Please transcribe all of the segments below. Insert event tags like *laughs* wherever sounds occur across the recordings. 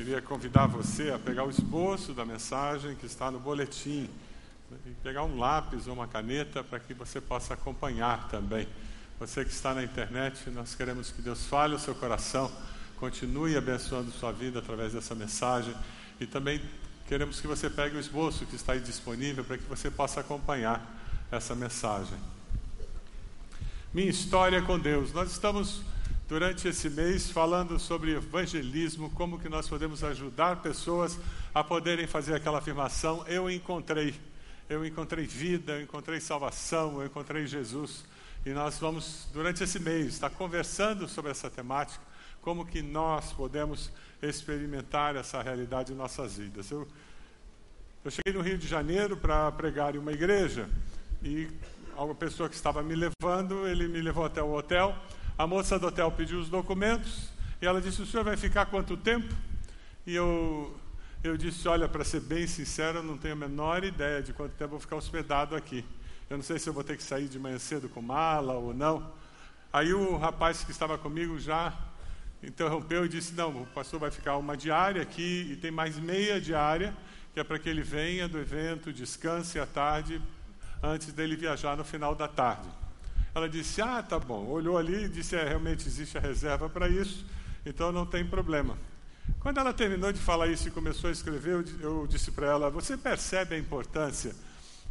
Queria convidar você a pegar o esboço da mensagem que está no boletim e pegar um lápis ou uma caneta para que você possa acompanhar também. Você que está na internet, nós queremos que Deus fale o seu coração, continue abençoando sua vida através dessa mensagem e também queremos que você pegue o esboço que está aí disponível para que você possa acompanhar essa mensagem. Minha história com Deus. Nós estamos durante esse mês falando sobre evangelismo, como que nós podemos ajudar pessoas a poderem fazer aquela afirmação: eu encontrei, eu encontrei vida, eu encontrei salvação, eu encontrei Jesus. E nós vamos durante esse mês estar conversando sobre essa temática, como que nós podemos experimentar essa realidade em nossas vidas. Eu, eu cheguei no Rio de Janeiro para pregar em uma igreja e uma pessoa que estava me levando, ele me levou até o hotel a moça do hotel pediu os documentos e ela disse: O senhor vai ficar quanto tempo? E eu, eu disse: Olha, para ser bem sincero, eu não tenho a menor ideia de quanto tempo vou ficar hospedado aqui. Eu não sei se eu vou ter que sair de manhã cedo com mala ou não. Aí o rapaz que estava comigo já interrompeu e disse: Não, o pastor vai ficar uma diária aqui e tem mais meia diária, que é para que ele venha do evento, descanse à tarde, antes dele viajar no final da tarde. Ela disse: Ah, tá bom. Olhou ali e disse: É, realmente existe a reserva para isso, então não tem problema. Quando ela terminou de falar isso e começou a escrever, eu, disse para ela: Você percebe a importância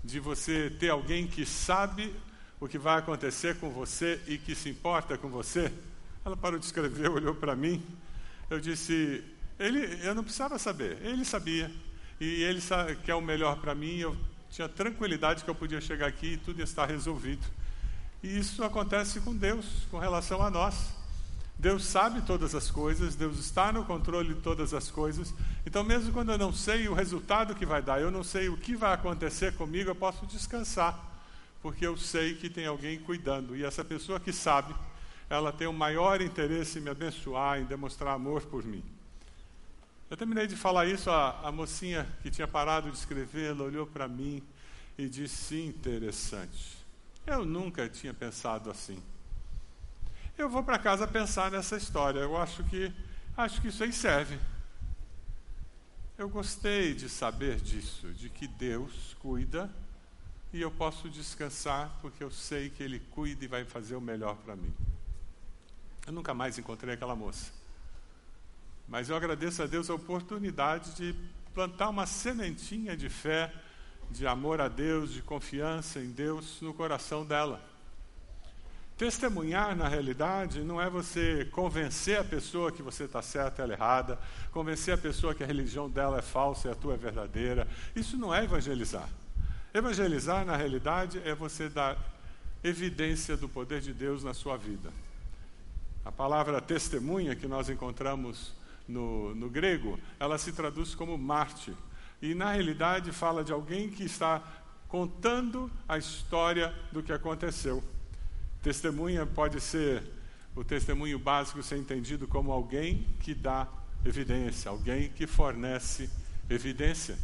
de você ter alguém que sabe o que vai acontecer com você e que se importa com você? Ela parou de escrever, *laughs* olhou para mim. Eu disse: ele, Eu não precisava saber, ele sabia. E ele quer o melhor para mim. Eu tinha tranquilidade que eu podia chegar aqui e tudo ia estar resolvido. E isso acontece com Deus, com relação a nós. Deus sabe todas as coisas, Deus está no controle de todas as coisas. Então, mesmo quando eu não sei o resultado que vai dar, eu não sei o que vai acontecer comigo, eu posso descansar, porque eu sei que tem alguém cuidando. E essa pessoa que sabe, ela tem o maior interesse em me abençoar, em demonstrar amor por mim. Eu terminei de falar isso, a, a mocinha que tinha parado de escrever, ela olhou para mim e disse: interessante. Eu nunca tinha pensado assim. Eu vou para casa pensar nessa história. Eu acho que acho que isso aí serve. Eu gostei de saber disso, de que Deus cuida e eu posso descansar porque eu sei que Ele cuida e vai fazer o melhor para mim. Eu nunca mais encontrei aquela moça. Mas eu agradeço a Deus a oportunidade de plantar uma sementinha de fé de amor a Deus, de confiança em Deus no coração dela. Testemunhar, na realidade, não é você convencer a pessoa que você está certa e ela errada, convencer a pessoa que a religião dela é falsa e a tua é verdadeira. Isso não é evangelizar. Evangelizar, na realidade, é você dar evidência do poder de Deus na sua vida. A palavra testemunha que nós encontramos no, no grego, ela se traduz como mártir e na realidade fala de alguém que está contando a história do que aconteceu. Testemunha pode ser o testemunho básico ser entendido como alguém que dá evidência, alguém que fornece evidência.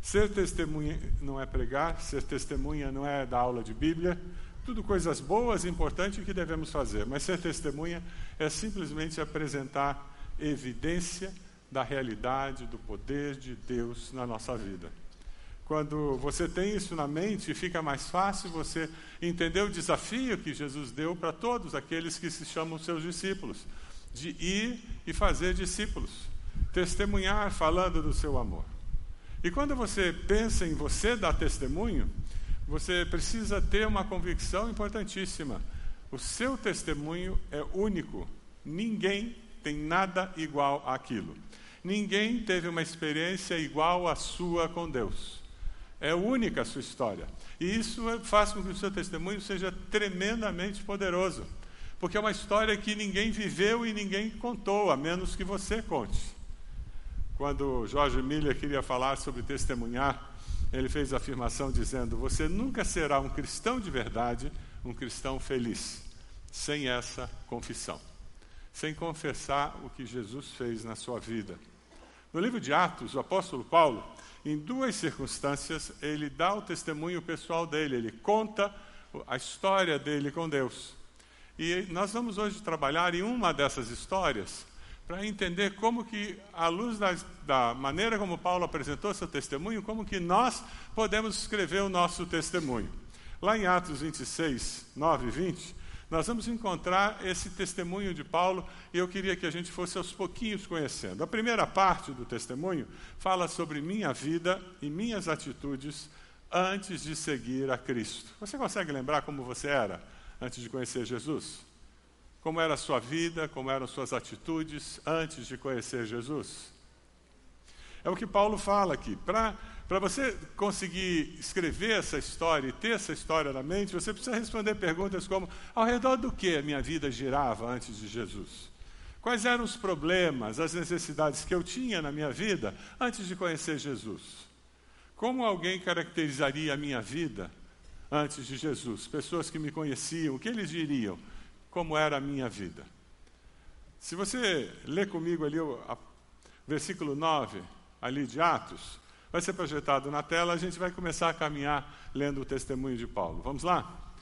Ser testemunha não é pregar, ser testemunha não é dar aula de Bíblia, tudo coisas boas e importantes que devemos fazer, mas ser testemunha é simplesmente apresentar evidência da realidade, do poder de Deus na nossa vida. Quando você tem isso na mente, fica mais fácil você entender o desafio que Jesus deu para todos aqueles que se chamam seus discípulos, de ir e fazer discípulos, testemunhar falando do seu amor. E quando você pensa em você dar testemunho, você precisa ter uma convicção importantíssima. O seu testemunho é único. Ninguém tem nada igual àquilo. Ninguém teve uma experiência igual à sua com Deus. É única a sua história. E isso faz com que o seu testemunho seja tremendamente poderoso. Porque é uma história que ninguém viveu e ninguém contou, a menos que você conte. Quando Jorge Miller queria falar sobre testemunhar, ele fez a afirmação dizendo: Você nunca será um cristão de verdade, um cristão feliz, sem essa confissão, sem confessar o que Jesus fez na sua vida. No livro de Atos, o apóstolo Paulo, em duas circunstâncias, ele dá o testemunho pessoal dele, ele conta a história dele com Deus. E nós vamos hoje trabalhar em uma dessas histórias para entender como que, à luz da, da maneira como Paulo apresentou seu testemunho, como que nós podemos escrever o nosso testemunho. Lá em Atos 26, 9 e 20, nós vamos encontrar esse testemunho de Paulo e eu queria que a gente fosse aos pouquinhos conhecendo. A primeira parte do testemunho fala sobre minha vida e minhas atitudes antes de seguir a Cristo. Você consegue lembrar como você era antes de conhecer Jesus? Como era a sua vida, como eram suas atitudes antes de conhecer Jesus? É o que Paulo fala aqui. Para você conseguir escrever essa história e ter essa história na mente, você precisa responder perguntas como: ao redor do que a minha vida girava antes de Jesus? Quais eram os problemas, as necessidades que eu tinha na minha vida antes de conhecer Jesus? Como alguém caracterizaria a minha vida antes de Jesus? Pessoas que me conheciam, o que eles diriam? Como era a minha vida? Se você ler comigo ali o versículo 9, ali de Atos, vai ser projetado na tela, a gente vai começar a caminhar lendo o testemunho de Paulo. Vamos lá?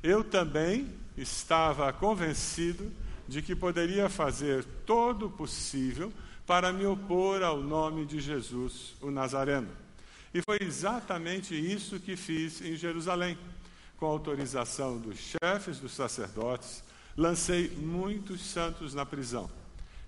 Eu também estava convencido de que poderia fazer todo o possível para me opor ao nome de Jesus, o Nazareno. E foi exatamente isso que fiz em Jerusalém. Com autorização dos chefes dos sacerdotes, lancei muitos santos na prisão.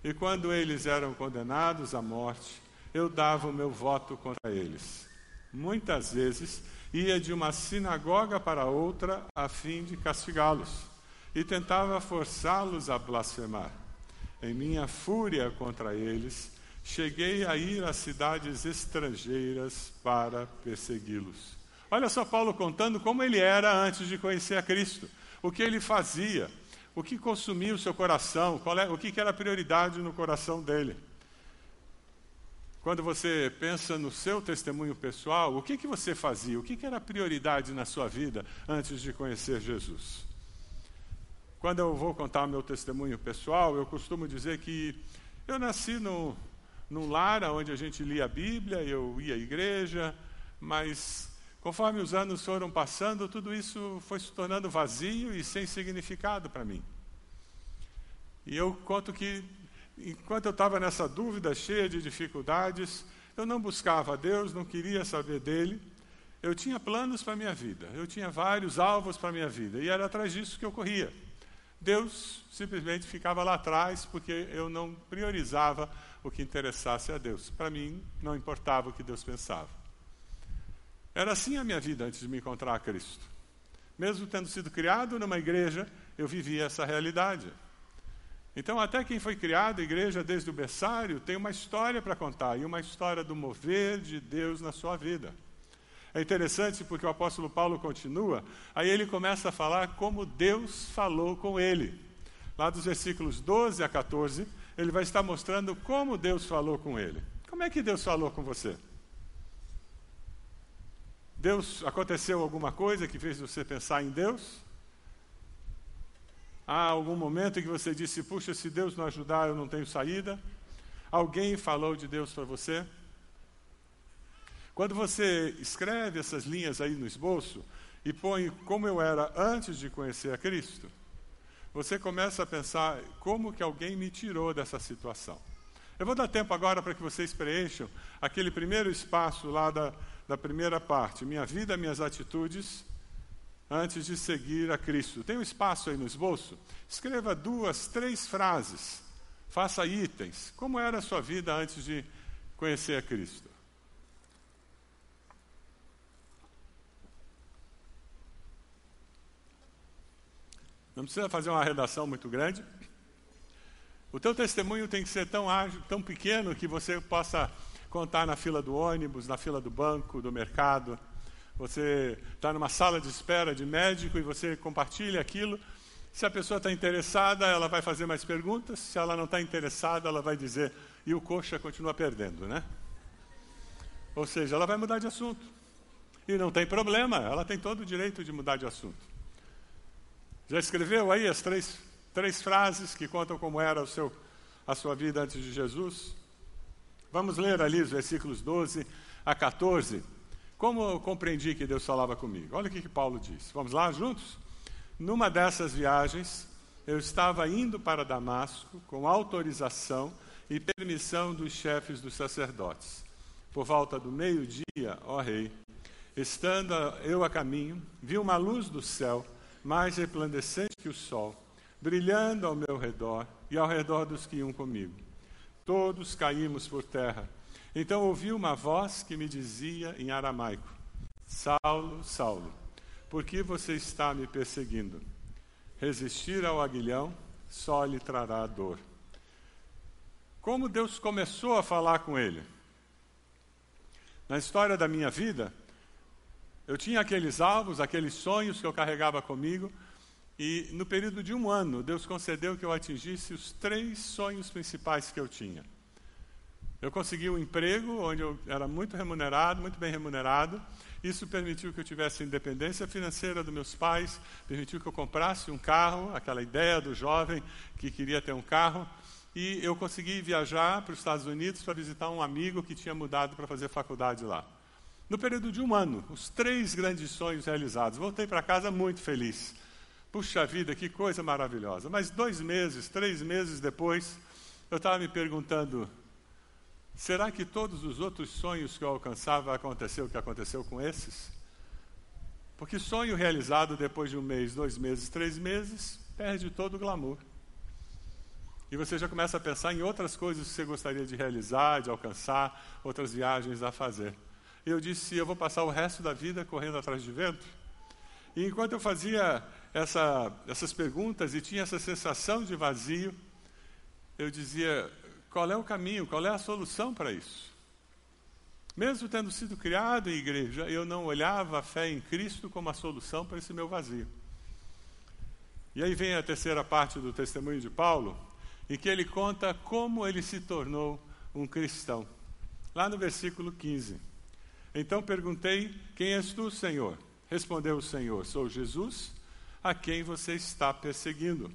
E quando eles eram condenados à morte, eu dava o meu voto contra eles. Muitas vezes ia de uma sinagoga para outra a fim de castigá-los e tentava forçá-los a blasfemar. Em minha fúria contra eles, cheguei a ir às cidades estrangeiras para persegui-los. Olha só Paulo contando como ele era antes de conhecer a Cristo, o que ele fazia, o que consumia o seu coração, é, o que era a prioridade no coração dele. Quando você pensa no seu testemunho pessoal, o que, que você fazia? O que, que era prioridade na sua vida antes de conhecer Jesus? Quando eu vou contar meu testemunho pessoal, eu costumo dizer que eu nasci no, num lar onde a gente lia a Bíblia, eu ia à igreja, mas conforme os anos foram passando, tudo isso foi se tornando vazio e sem significado para mim. E eu conto que enquanto eu estava nessa dúvida, cheia de dificuldades, eu não buscava a Deus, não queria saber dele. Eu tinha planos para a minha vida, eu tinha vários alvos para a minha vida, e era atrás disso que eu corria. Deus simplesmente ficava lá atrás, porque eu não priorizava o que interessasse a Deus. Para mim, não importava o que Deus pensava. Era assim a minha vida antes de me encontrar a Cristo. Mesmo tendo sido criado numa igreja, eu vivia essa realidade. Então, até quem foi criado, a igreja desde o berçário, tem uma história para contar, e uma história do mover de Deus na sua vida. É interessante porque o apóstolo Paulo continua, aí ele começa a falar como Deus falou com ele. Lá dos versículos 12 a 14, ele vai estar mostrando como Deus falou com ele. Como é que Deus falou com você? Deus aconteceu alguma coisa que fez você pensar em Deus? Há algum momento em que você disse: Puxa, se Deus não ajudar, eu não tenho saída? Alguém falou de Deus para você? Quando você escreve essas linhas aí no esboço e põe como eu era antes de conhecer a Cristo, você começa a pensar como que alguém me tirou dessa situação. Eu vou dar tempo agora para que vocês preencham aquele primeiro espaço lá da, da primeira parte, minha vida, minhas atitudes antes de seguir a Cristo. Tem um espaço aí no esboço? Escreva duas, três frases. Faça itens. Como era a sua vida antes de conhecer a Cristo? Não precisa fazer uma redação muito grande. O teu testemunho tem que ser tão ágil, tão pequeno que você possa contar na fila do ônibus, na fila do banco, do mercado, você está numa sala de espera de médico e você compartilha aquilo. Se a pessoa está interessada, ela vai fazer mais perguntas. Se ela não está interessada, ela vai dizer, e o coxa continua perdendo, né? Ou seja, ela vai mudar de assunto. E não tem problema, ela tem todo o direito de mudar de assunto. Já escreveu aí as três, três frases que contam como era o seu, a sua vida antes de Jesus? Vamos ler ali os versículos 12 a 14. Como eu compreendi que Deus falava comigo? Olha o que, que Paulo disse. Vamos lá juntos? Numa dessas viagens, eu estava indo para Damasco com autorização e permissão dos chefes dos sacerdotes. Por volta do meio-dia, ó rei, estando eu a caminho, vi uma luz do céu, mais resplandecente que o sol, brilhando ao meu redor e ao redor dos que iam comigo. Todos caímos por terra. Então ouvi uma voz que me dizia em aramaico: Saulo, Saulo, por que você está me perseguindo? Resistir ao aguilhão só lhe trará dor. Como Deus começou a falar com ele? Na história da minha vida, eu tinha aqueles alvos, aqueles sonhos que eu carregava comigo, e no período de um ano, Deus concedeu que eu atingisse os três sonhos principais que eu tinha. Eu consegui um emprego onde eu era muito remunerado, muito bem remunerado. Isso permitiu que eu tivesse independência financeira dos meus pais, permitiu que eu comprasse um carro, aquela ideia do jovem que queria ter um carro. E eu consegui viajar para os Estados Unidos para visitar um amigo que tinha mudado para fazer faculdade lá. No período de um ano, os três grandes sonhos realizados. Voltei para casa muito feliz. Puxa vida, que coisa maravilhosa. Mas dois meses, três meses depois, eu estava me perguntando: será que todos os outros sonhos que eu alcançava aconteceu o que aconteceu com esses? Porque sonho realizado depois de um mês, dois meses, três meses, perde todo o glamour. E você já começa a pensar em outras coisas que você gostaria de realizar, de alcançar, outras viagens a fazer. E eu disse: eu vou passar o resto da vida correndo atrás de vento? E enquanto eu fazia essa, essas perguntas e tinha essa sensação de vazio, eu dizia: qual é o caminho, qual é a solução para isso? Mesmo tendo sido criado em igreja, eu não olhava a fé em Cristo como a solução para esse meu vazio. E aí vem a terceira parte do testemunho de Paulo, em que ele conta como ele se tornou um cristão. Lá no versículo 15. Então perguntei: Quem és tu, Senhor? Respondeu o Senhor: Sou Jesus, a quem você está perseguindo.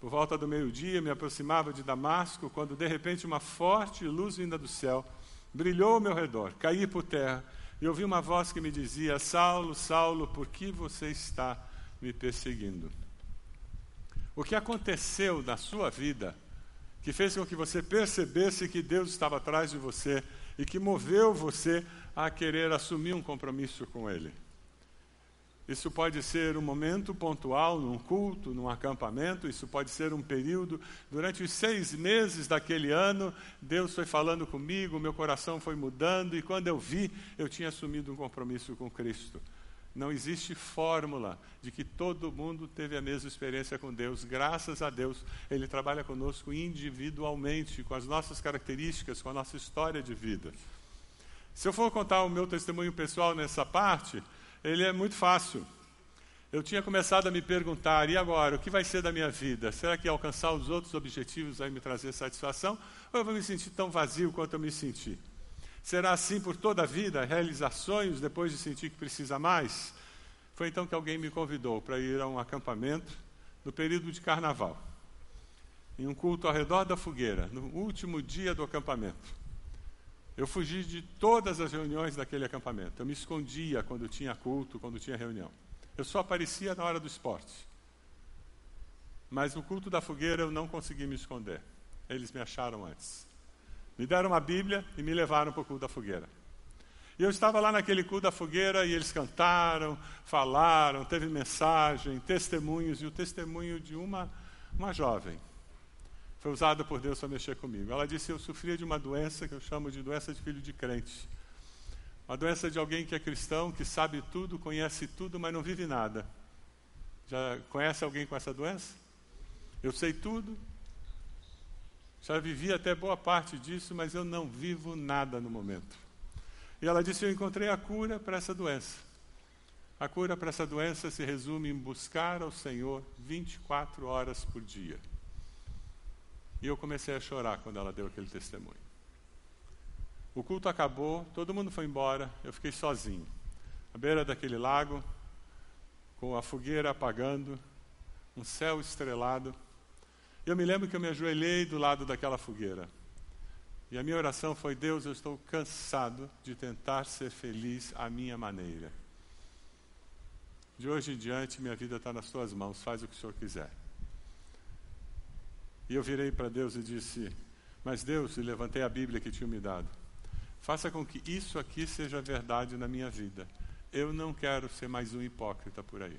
Por volta do meio-dia, me aproximava de Damasco, quando de repente uma forte luz vinda do céu brilhou ao meu redor. Caí por terra e ouvi uma voz que me dizia: Saulo, Saulo, por que você está me perseguindo? O que aconteceu na sua vida que fez com que você percebesse que Deus estava atrás de você e que moveu você a querer assumir um compromisso com Ele. Isso pode ser um momento pontual, num culto, num acampamento, isso pode ser um período. Durante os seis meses daquele ano, Deus foi falando comigo, meu coração foi mudando, e quando eu vi, eu tinha assumido um compromisso com Cristo. Não existe fórmula de que todo mundo teve a mesma experiência com Deus. Graças a Deus, Ele trabalha conosco individualmente, com as nossas características, com a nossa história de vida. Se eu for contar o meu testemunho pessoal nessa parte, ele é muito fácil. Eu tinha começado a me perguntar, e agora, o que vai ser da minha vida? Será que alcançar os outros objetivos vai me trazer satisfação? Ou eu vou me sentir tão vazio quanto eu me senti? Será assim por toda a vida, realizar sonhos depois de sentir que precisa mais? Foi então que alguém me convidou para ir a um acampamento no período de carnaval, em um culto ao redor da fogueira, no último dia do acampamento. Eu fugi de todas as reuniões daquele acampamento. Eu me escondia quando tinha culto, quando tinha reunião. Eu só aparecia na hora do esporte. Mas no culto da fogueira eu não consegui me esconder. Eles me acharam antes. Me deram uma Bíblia e me levaram para o culto da fogueira. E eu estava lá naquele culto da fogueira e eles cantaram, falaram, teve mensagem, testemunhos, e o testemunho de uma, uma jovem foi usada por Deus para mexer comigo. Ela disse: Eu sofria de uma doença que eu chamo de doença de filho de crente. Uma doença de alguém que é cristão, que sabe tudo, conhece tudo, mas não vive nada. Já conhece alguém com essa doença? Eu sei tudo, já vivi até boa parte disso, mas eu não vivo nada no momento. E ela disse: Eu encontrei a cura para essa doença. A cura para essa doença se resume em buscar ao Senhor 24 horas por dia. E eu comecei a chorar quando ela deu aquele testemunho. O culto acabou, todo mundo foi embora, eu fiquei sozinho, à beira daquele lago, com a fogueira apagando, um céu estrelado. Eu me lembro que eu me ajoelhei do lado daquela fogueira. E a minha oração foi: Deus, eu estou cansado de tentar ser feliz à minha maneira. De hoje em diante, minha vida está nas tuas mãos, faz o que o Senhor quiser. E eu virei para Deus e disse: Mas Deus, e levantei a Bíblia que tinha me dado, faça com que isso aqui seja verdade na minha vida. Eu não quero ser mais um hipócrita por aí.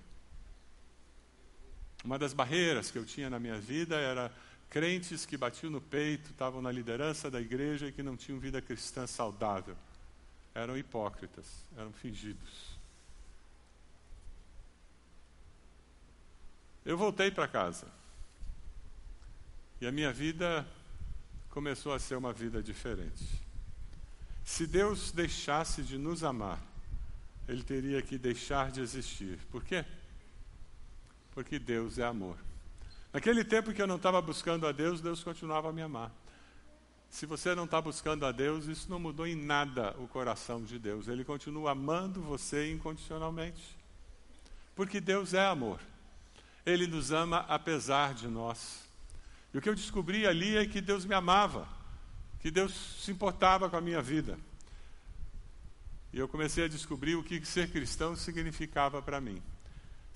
Uma das barreiras que eu tinha na minha vida era crentes que batiam no peito, estavam na liderança da igreja e que não tinham vida cristã saudável. Eram hipócritas, eram fingidos. Eu voltei para casa. E a minha vida começou a ser uma vida diferente. Se Deus deixasse de nos amar, Ele teria que deixar de existir. Por quê? Porque Deus é amor. Naquele tempo que eu não estava buscando a Deus, Deus continuava a me amar. Se você não está buscando a Deus, isso não mudou em nada o coração de Deus. Ele continua amando você incondicionalmente. Porque Deus é amor. Ele nos ama apesar de nós. E o que eu descobri ali é que Deus me amava, que Deus se importava com a minha vida. E eu comecei a descobrir o que ser cristão significava para mim.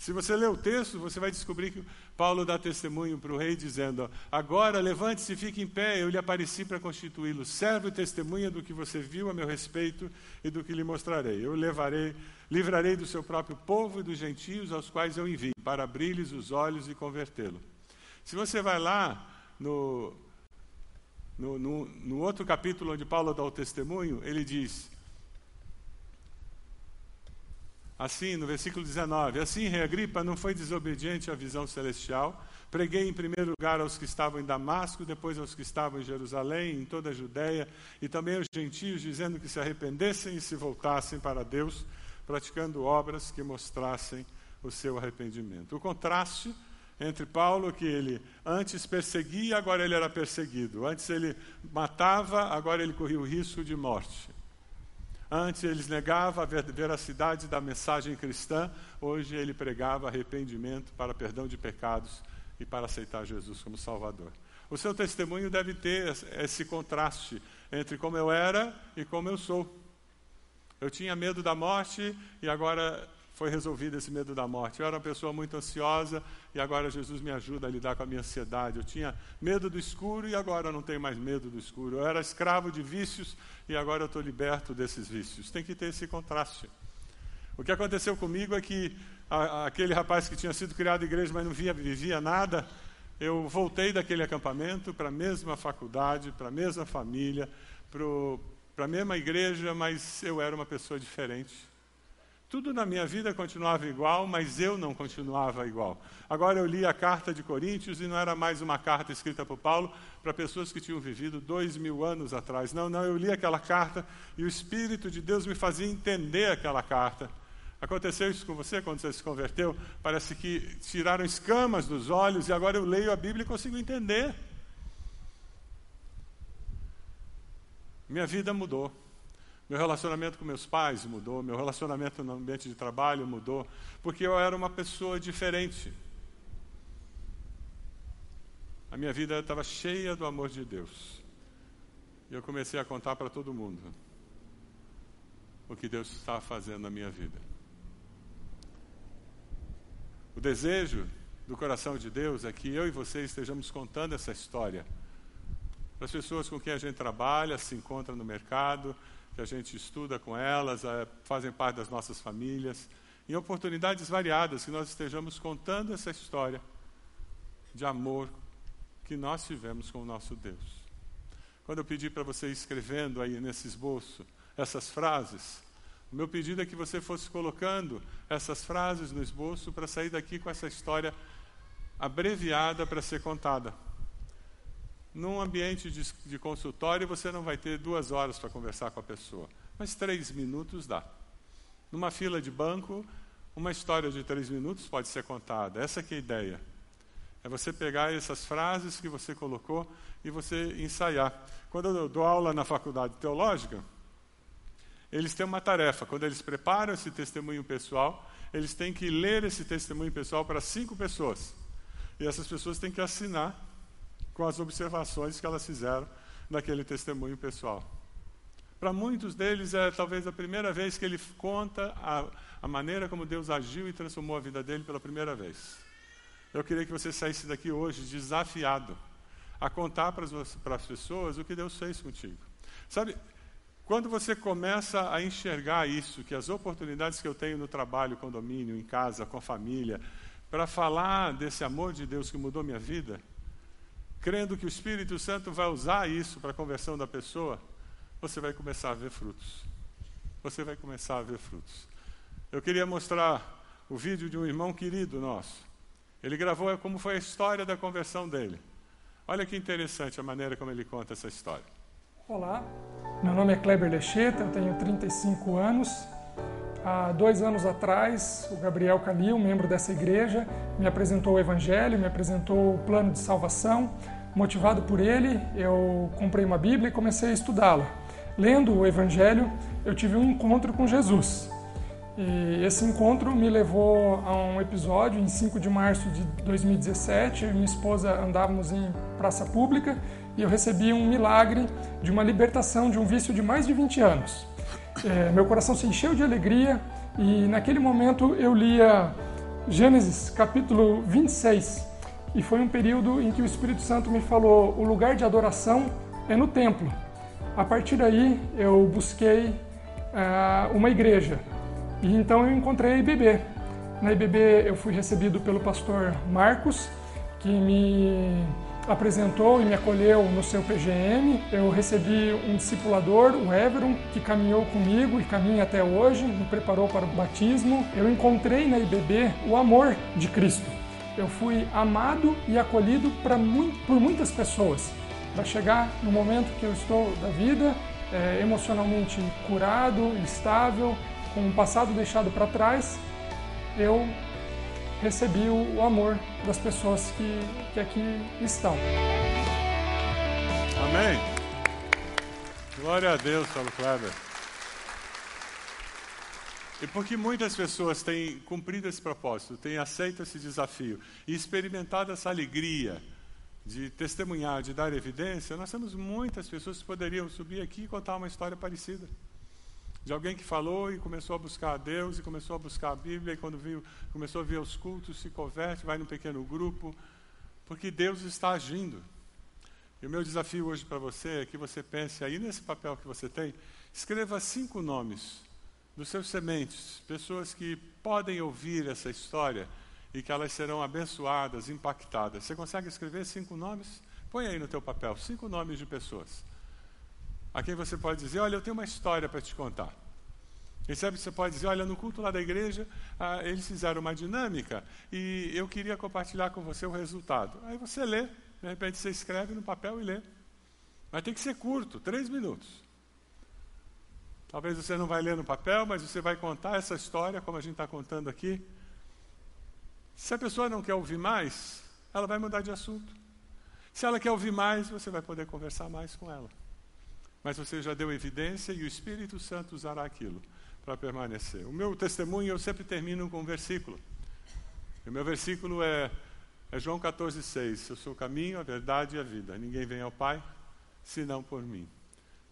Se você ler o texto, você vai descobrir que Paulo dá testemunho para o rei, dizendo: Agora levante-se e fique em pé, eu lhe apareci para constituí-lo. Serve o testemunha do que você viu a meu respeito e do que lhe mostrarei. Eu levarei, livrarei do seu próprio povo e dos gentios aos quais eu envio, para abrir-lhes os olhos e convertê-lo. Se você vai lá no, no, no, no outro capítulo onde Paulo dá o testemunho, ele diz: Assim, no versículo 19: Assim, Rei Agripa não foi desobediente à visão celestial. Preguei em primeiro lugar aos que estavam em Damasco, depois aos que estavam em Jerusalém, em toda a Judéia, e também aos gentios, dizendo que se arrependessem e se voltassem para Deus, praticando obras que mostrassem o seu arrependimento. O contraste entre Paulo, que ele antes perseguia, agora ele era perseguido. Antes ele matava, agora ele corria o risco de morte. Antes eles negavam a veracidade da mensagem cristã, hoje ele pregava arrependimento para perdão de pecados e para aceitar Jesus como Salvador. O seu testemunho deve ter esse contraste entre como eu era e como eu sou. Eu tinha medo da morte e agora foi resolvido esse medo da morte. Eu era uma pessoa muito ansiosa e agora Jesus me ajuda a lidar com a minha ansiedade. Eu tinha medo do escuro e agora eu não tenho mais medo do escuro. Eu era escravo de vícios e agora eu estou liberto desses vícios. Tem que ter esse contraste. O que aconteceu comigo é que a, aquele rapaz que tinha sido criado em igreja, mas não via, vivia nada, eu voltei daquele acampamento para a mesma faculdade, para a mesma família, para a mesma igreja, mas eu era uma pessoa diferente. Tudo na minha vida continuava igual, mas eu não continuava igual. Agora eu li a carta de Coríntios e não era mais uma carta escrita por Paulo para pessoas que tinham vivido dois mil anos atrás. Não, não, eu li aquela carta e o Espírito de Deus me fazia entender aquela carta. Aconteceu isso com você quando você se converteu? Parece que tiraram escamas dos olhos e agora eu leio a Bíblia e consigo entender. Minha vida mudou. Meu relacionamento com meus pais mudou, meu relacionamento no ambiente de trabalho mudou, porque eu era uma pessoa diferente. A minha vida estava cheia do amor de Deus. E eu comecei a contar para todo mundo o que Deus estava fazendo na minha vida. O desejo do coração de Deus é que eu e você estejamos contando essa história para as pessoas com quem a gente trabalha, se encontra no mercado, que a gente estuda com elas, é, fazem parte das nossas famílias, em oportunidades variadas, que nós estejamos contando essa história de amor que nós tivemos com o nosso Deus. Quando eu pedi para você ir escrevendo aí nesse esboço essas frases, o meu pedido é que você fosse colocando essas frases no esboço para sair daqui com essa história abreviada para ser contada. Num ambiente de, de consultório, você não vai ter duas horas para conversar com a pessoa, mas três minutos dá. Numa fila de banco, uma história de três minutos pode ser contada. Essa é a ideia. É você pegar essas frases que você colocou e você ensaiar. Quando eu dou aula na faculdade teológica, eles têm uma tarefa. Quando eles preparam esse testemunho pessoal, eles têm que ler esse testemunho pessoal para cinco pessoas. E essas pessoas têm que assinar com as observações que elas fizeram naquele testemunho pessoal. Para muitos deles é talvez a primeira vez que ele conta a, a maneira como Deus agiu e transformou a vida dele pela primeira vez. Eu queria que você saísse daqui hoje desafiado a contar para as, para as pessoas o que Deus fez contigo. Sabe, quando você começa a enxergar isso, que as oportunidades que eu tenho no trabalho, condomínio, em casa, com a família, para falar desse amor de Deus que mudou minha vida, crendo que o Espírito Santo vai usar isso para a conversão da pessoa, você vai começar a ver frutos. Você vai começar a ver frutos. Eu queria mostrar o vídeo de um irmão querido nosso. Ele gravou como foi a história da conversão dele. Olha que interessante a maneira como ele conta essa história. Olá, meu nome é Kleber Lecheta, eu tenho 35 anos. Há dois anos atrás, o Gabriel Calil, membro dessa igreja, me apresentou o Evangelho, me apresentou o plano de salvação. Motivado por ele, eu comprei uma Bíblia e comecei a estudá-la. Lendo o Evangelho, eu tive um encontro com Jesus. E esse encontro me levou a um episódio em 5 de março de 2017. Eu e minha esposa andávamos em praça pública e eu recebi um milagre de uma libertação de um vício de mais de 20 anos. É, meu coração se encheu de alegria e naquele momento eu lia Gênesis capítulo 26 e foi um período em que o Espírito Santo me falou: o lugar de adoração é no templo. A partir daí eu busquei uh, uma igreja e então eu encontrei a IBB. Na IBB eu fui recebido pelo pastor Marcos, que me apresentou e me acolheu no seu PGM. Eu recebi um discipulador, o Everon, que caminhou comigo e caminha até hoje, me preparou para o batismo. Eu encontrei na IBB o amor de Cristo. Eu fui amado e acolhido por muitas pessoas, para chegar no momento que eu estou da vida, é, emocionalmente curado, estável, com o passado deixado para trás, eu recebi o, amor das pessoas que, que aqui estão. Amém. Glória a Deus, Paulo Kleber. E porque muitas pessoas têm cumprido esse propósito, têm aceito esse desafio e experimentado essa alegria de testemunhar, de dar evidência, nós temos muitas pessoas que poderiam subir aqui e contar uma história parecida de alguém que falou e começou a buscar a Deus e começou a buscar a Bíblia e quando viu, começou a ver os cultos, se converte, vai num pequeno grupo, porque Deus está agindo. E o meu desafio hoje para você é que você pense aí nesse papel que você tem, escreva cinco nomes dos seus sementes, pessoas que podem ouvir essa história e que elas serão abençoadas, impactadas. Você consegue escrever cinco nomes? Põe aí no teu papel cinco nomes de pessoas a quem você pode dizer: Olha, eu tenho uma história para te contar. Recebe, você pode dizer: Olha, no culto lá da igreja, ah, eles fizeram uma dinâmica e eu queria compartilhar com você o resultado. Aí você lê, de repente você escreve no papel e lê. Mas tem que ser curto três minutos. Talvez você não vai ler no papel, mas você vai contar essa história, como a gente está contando aqui. Se a pessoa não quer ouvir mais, ela vai mudar de assunto. Se ela quer ouvir mais, você vai poder conversar mais com ela mas você já deu evidência e o Espírito Santo usará aquilo para permanecer. O meu testemunho eu sempre termino com um versículo. O meu versículo é, é João 14,6. Eu sou o caminho, a verdade e a vida. Ninguém vem ao Pai senão por mim.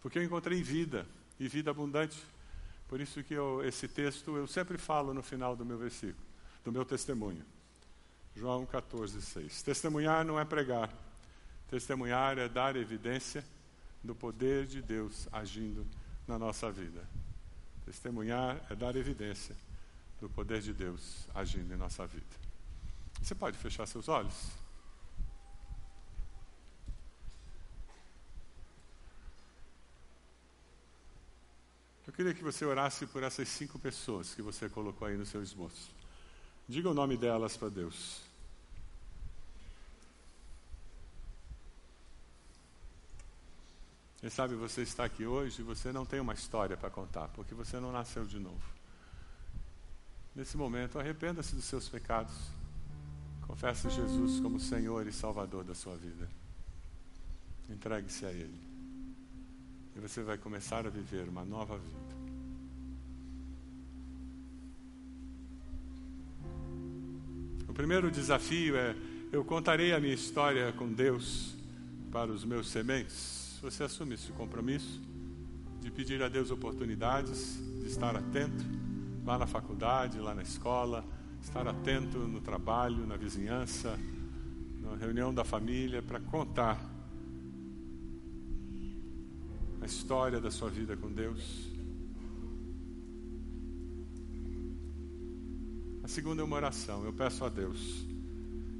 Porque eu encontrei vida e vida abundante. Por isso que eu, esse texto eu sempre falo no final do meu versículo, do meu testemunho. João 14,6. Testemunhar não é pregar. Testemunhar é dar evidência do poder de Deus agindo na nossa vida. Testemunhar é dar evidência do poder de Deus agindo em nossa vida. Você pode fechar seus olhos? Eu queria que você orasse por essas cinco pessoas que você colocou aí no seu esboço. Diga o nome delas para Deus. Quem sabe você está aqui hoje e você não tem uma história para contar, porque você não nasceu de novo. Nesse momento, arrependa-se dos seus pecados. Confesse Jesus como Senhor e Salvador da sua vida. Entregue-se a Ele. E você vai começar a viver uma nova vida. O primeiro desafio é: eu contarei a minha história com Deus para os meus sementes você assume esse compromisso de pedir a Deus oportunidades, de estar atento lá na faculdade, lá na escola, estar atento no trabalho, na vizinhança, na reunião da família, para contar história da sua vida com Deus? A segunda é uma oração. Eu peço a Deus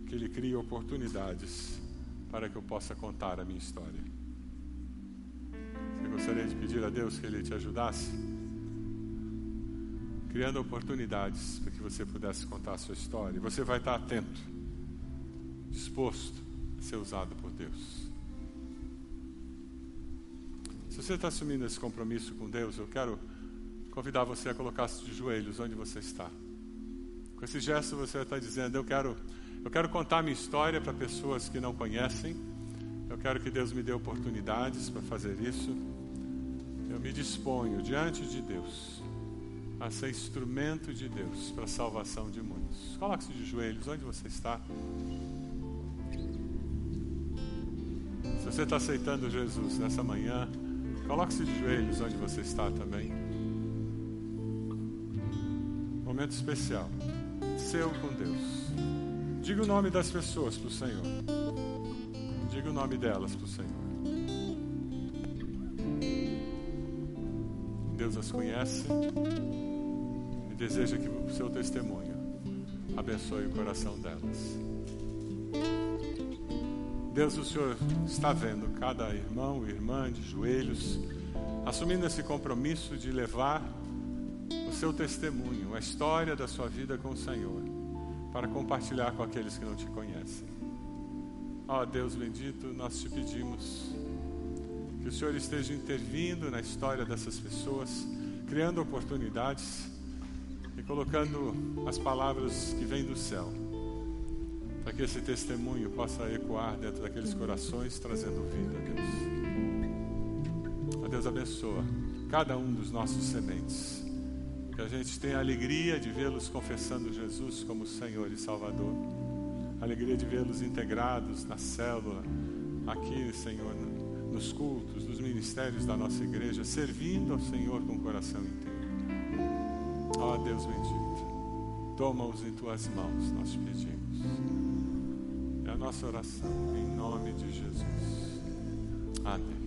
que Ele crie oportunidades para que eu possa contar a minha história. Gostaria de pedir a Deus que Ele te ajudasse? Criando oportunidades para que você pudesse contar a sua história. E você vai estar atento, disposto a ser usado por Deus. Se você está assumindo esse compromisso com Deus, eu quero convidar você a colocar-se de joelhos onde você está. Com esse gesto você está dizendo: Eu quero, eu quero contar minha história para pessoas que não conhecem. Eu quero que Deus me dê oportunidades para fazer isso. Eu me disponho diante de Deus a ser instrumento de Deus para a salvação de muitos. Coloque-se de joelhos onde você está. Se você está aceitando Jesus nessa manhã, coloque-se de joelhos onde você está também. Momento especial seu com Deus. Diga o nome das pessoas para o Senhor. Diga o nome delas para o Senhor. Deus as conhece e deseja que o seu testemunho abençoe o coração delas. Deus, o Senhor está vendo cada irmão e irmã de joelhos, assumindo esse compromisso de levar seu testemunho, a história da sua vida com o Senhor, para compartilhar com aqueles que não te conhecem. Ó oh, Deus bendito, nós te pedimos o Senhor esteja intervindo na história dessas pessoas, criando oportunidades e colocando as palavras que vêm do céu, para que esse testemunho possa ecoar dentro daqueles corações, trazendo vida, Deus. Ó Deus, abençoa cada um dos nossos sementes que a gente tenha a alegria de vê-los confessando Jesus como Senhor e Salvador. A alegria de vê-los integrados na célula, aqui, Senhor, nos cultos, nos ministérios da nossa igreja, servindo ao Senhor com o coração inteiro. Ó oh, Deus bendito, toma-os em tuas mãos, nós te pedimos. É a nossa oração, em nome de Jesus. Amém.